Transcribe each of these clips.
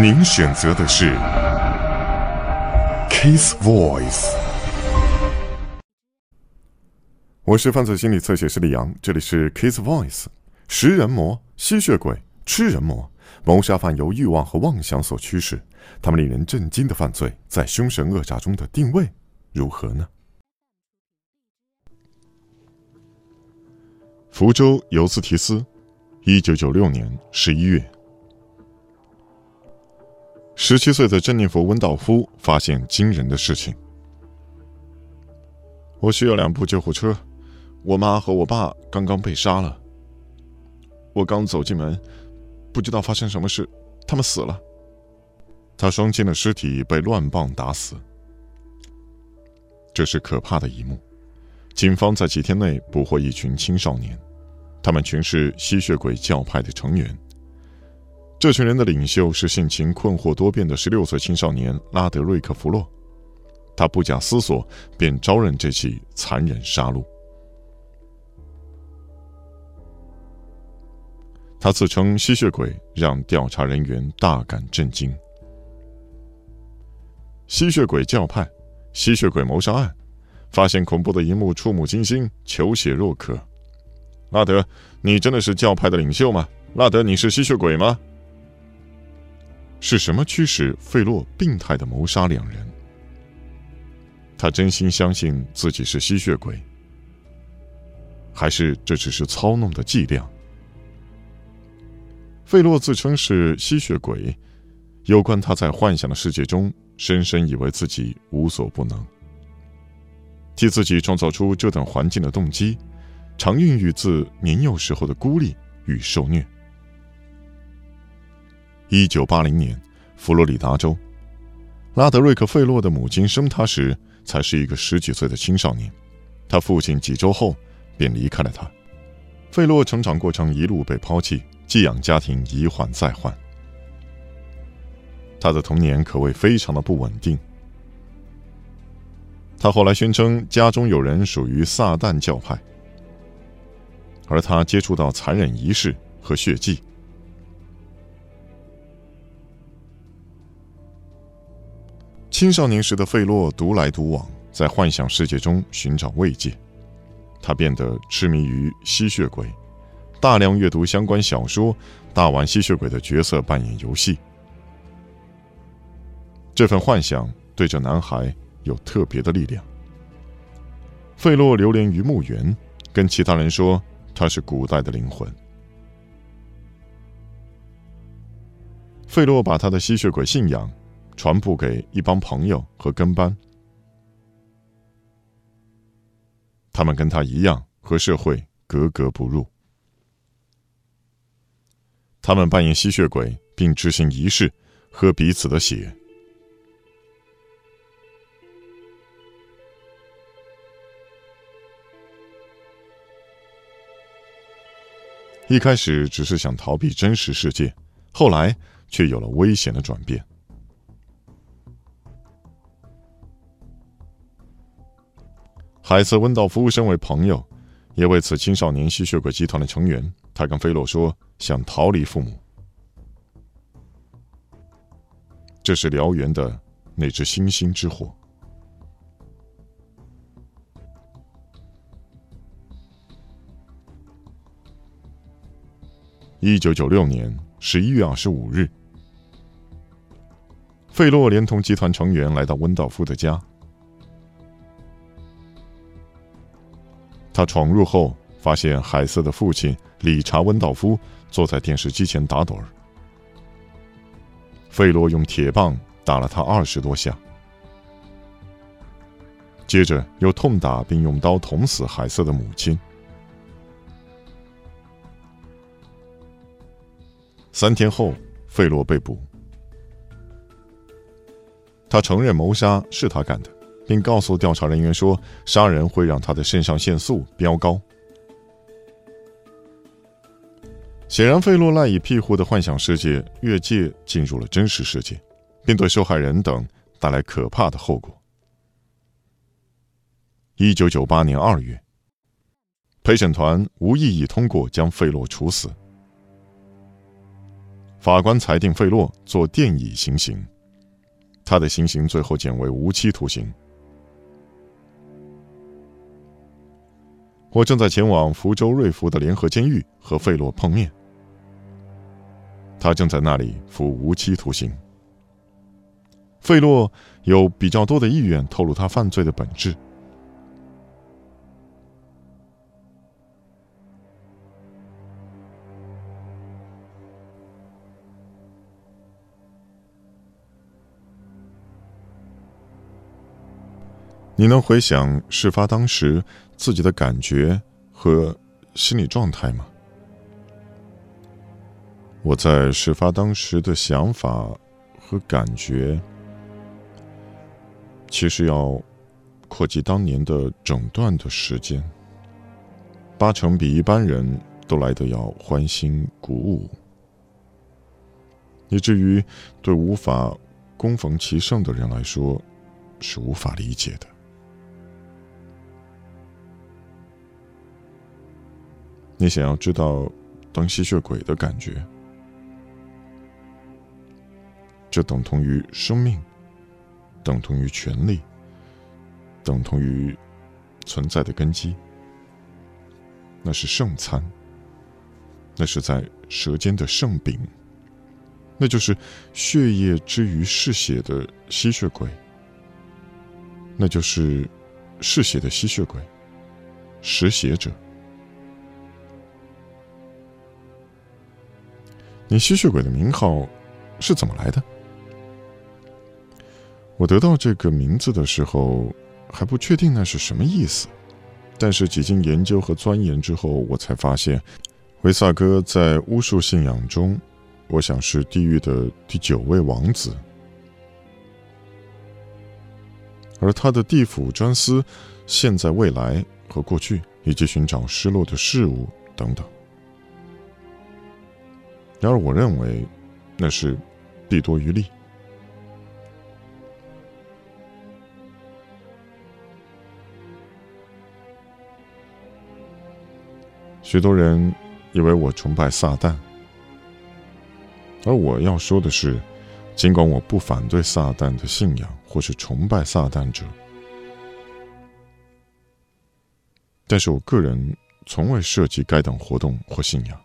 您选择的是 Kiss Voice。我是犯罪心理测写师李阳，这里是 Kiss Voice。食人魔、吸血鬼、吃人魔，谋杀犯由欲望和妄想所驱使，他们令人震惊的犯罪，在凶神恶煞中的定位如何呢？福州尤斯提斯，一九九六年十一月。十七岁的珍妮弗·温道夫发现惊人的事情：我需要两部救护车，我妈和我爸刚刚被杀了。我刚走进门，不知道发生什么事，他们死了。他双亲的尸体被乱棒打死，这是可怕的一幕。警方在几天内捕获一群青少年，他们全是吸血鬼教派的成员。这群人的领袖是性情困惑多变的十六岁青少年拉德瑞克·弗洛，他不假思索便招认这起残忍杀戮。他自称吸血鬼，让调查人员大感震惊。吸血鬼教派、吸血鬼谋杀案，发现恐怖的一幕，触目惊心，求血若渴。拉德，你真的是教派的领袖吗？拉德，你是吸血鬼吗？是什么驱使费洛病态的谋杀两人？他真心相信自己是吸血鬼，还是这只是操弄的伎俩？费洛自称是吸血鬼，有关他在幻想的世界中深深以为自己无所不能，替自己创造出这等环境的动机，常孕育自年幼时候的孤立与受虐。一九八零年，佛罗里达州，拉德瑞克·费洛的母亲生他时才是一个十几岁的青少年，他父亲几周后便离开了他。费洛成长过程一路被抛弃，寄养家庭一换再换，他的童年可谓非常的不稳定。他后来宣称家中有人属于撒旦教派，而他接触到残忍仪式和血迹。青少年时的费洛独来独往，在幻想世界中寻找慰藉。他变得痴迷于吸血鬼，大量阅读相关小说，大玩吸血鬼的角色扮演游戏。这份幻想对这男孩有特别的力量。费洛流连于墓园，跟其他人说他是古代的灵魂。费洛把他的吸血鬼信仰。传播给一帮朋友和跟班，他们跟他一样和社会格格不入。他们扮演吸血鬼，并执行仪式，喝彼此的血。一开始只是想逃避真实世界，后来却有了危险的转变。海瑟温道夫身为朋友，也为此青少年吸血鬼集团的成员。他跟菲洛说，想逃离父母。这是燎原的那只星星之火。一九九六年十一月二十五日，费洛连同集团成员来到温道夫的家。他闯入后，发现海瑟的父亲理查·温道夫坐在电视机前打盹儿。费洛用铁棒打了他二十多下，接着又痛打并用刀捅死海瑟的母亲。三天后，费洛被捕，他承认谋杀是他干的。并告诉调查人员说，杀人会让他的肾上腺素飙高。显然，费洛赖以庇护的幻想世界越界进入了真实世界，并对受害人等带来可怕的后果。一九九八年二月，陪审团无异议通过将费洛处死。法官裁定费洛做电椅行刑，他的刑刑最后减为无期徒刑。我正在前往福州瑞福的联合监狱和费洛碰面，他正在那里服无期徒刑。费洛有比较多的意愿透露他犯罪的本质。你能回想事发当时自己的感觉和心理状态吗？我在事发当时的想法和感觉，其实要扩及当年的整段的时间，八成比一般人都来得要欢欣鼓舞，以至于对无法攻逢其胜的人来说，是无法理解的。你想要知道当吸血鬼的感觉，这等同于生命，等同于权利，等同于存在的根基。那是圣餐，那是在舌尖的圣饼，那就是血液之于嗜血的吸血鬼，那就是嗜血的吸血鬼，食血者。你吸血鬼的名号是怎么来的？我得到这个名字的时候还不确定那是什么意思，但是几经研究和钻研之后，我才发现，维萨哥在巫术信仰中，我想是地狱的第九位王子，而他的地府专司现在、未来和过去，以及寻找失落的事物等等。然而，我认为那是弊多于利。许多人以为我崇拜撒旦，而我要说的是，尽管我不反对撒旦的信仰或是崇拜撒旦者，但是我个人从未涉及该等活动或信仰。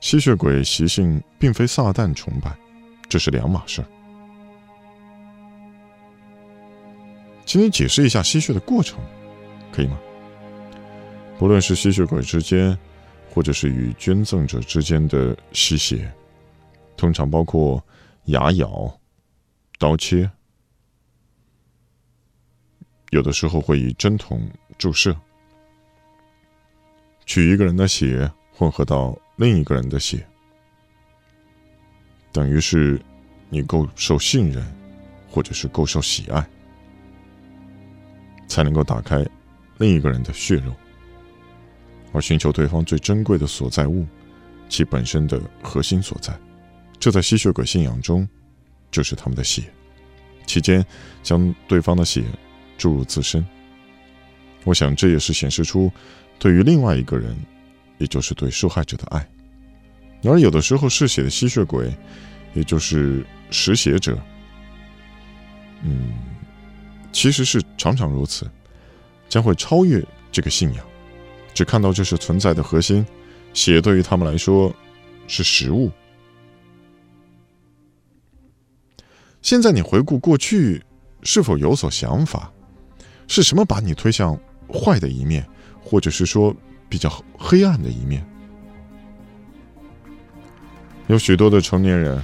吸血鬼习性并非撒旦崇拜，这是两码事儿。请你解释一下吸血的过程，可以吗？不论是吸血鬼之间，或者是与捐赠者之间的吸血，通常包括牙咬、刀切，有的时候会以针筒注射，取一个人的血混合到。另一个人的血，等于是你够受信任，或者是够受喜爱，才能够打开另一个人的血肉，而寻求对方最珍贵的所在物，其本身的核心所在。这在吸血鬼信仰中，就是他们的血。期间将对方的血注入自身，我想这也是显示出对于另外一个人。也就是对受害者的爱，而有的时候嗜血的吸血鬼，也就是食血者，嗯，其实是常常如此，将会超越这个信仰，只看到这是存在的核心，血对于他们来说是食物。现在你回顾过去，是否有所想法？是什么把你推向坏的一面，或者是说？比较黑暗的一面，有许多的成年人，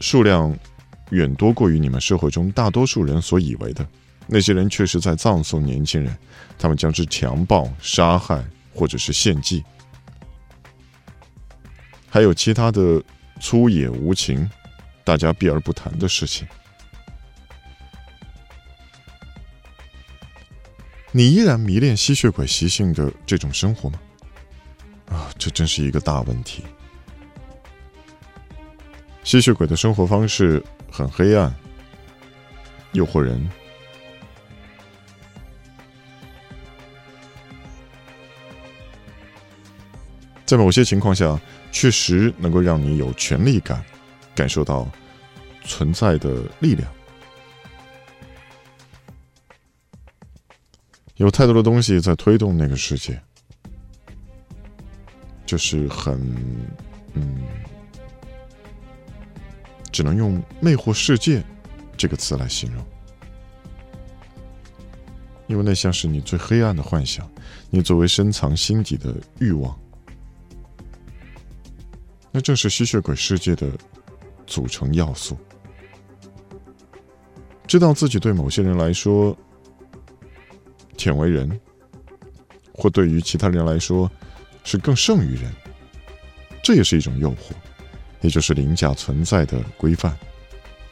数量远多过于你们社会中大多数人所以为的。那些人确实在葬送年轻人，他们将之强暴、杀害或者是献祭，还有其他的粗野无情、大家避而不谈的事情。你依然迷恋吸血鬼习性的这种生活吗？啊，这真是一个大问题。吸血鬼的生活方式很黑暗，诱惑人。在某些情况下，确实能够让你有权力感，感受到存在的力量。有太多的东西在推动那个世界，就是很，只能用“魅惑世界”这个词来形容，因为那像是你最黑暗的幻想，你作为深藏心底的欲望。那正是吸血鬼世界的组成要素。知道自己对某些人来说舔为人，或对于其他人来说是更胜于人，这也是一种诱惑，也就是凌驾存在的规范，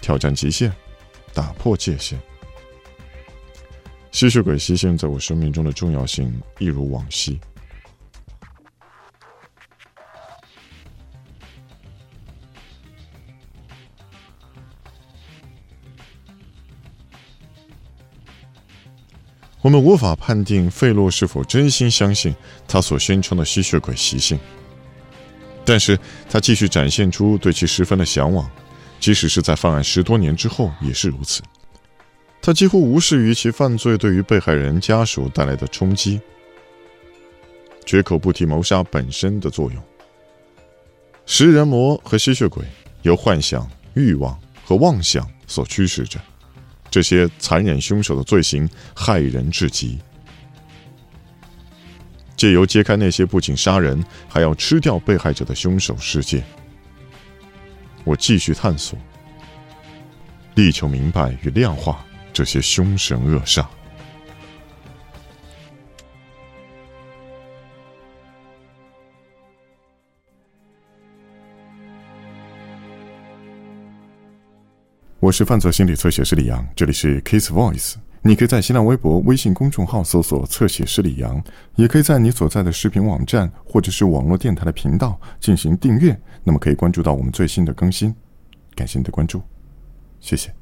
挑战极限，打破界限。吸血鬼习性在我生命中的重要性一如往昔。我们无法判定费洛是否真心相信他所宣称的吸血鬼习性，但是他继续展现出对其十分的向往，即使是在犯案十多年之后也是如此。他几乎无视于其犯罪对于被害人家属带来的冲击，绝口不提谋杀本身的作用。食人魔和吸血鬼由幻想、欲望和妄想所驱使着。这些残忍凶手的罪行害人至极，借由揭开那些不仅杀人还要吃掉被害者的凶手世界，我继续探索，力求明白与量化这些凶神恶煞。我是犯罪心理测写师李阳，这里是 Case Voice。你可以在新浪微博、微信公众号搜索“侧写师李阳”，也可以在你所在的视频网站或者是网络电台的频道进行订阅，那么可以关注到我们最新的更新。感谢你的关注，谢谢。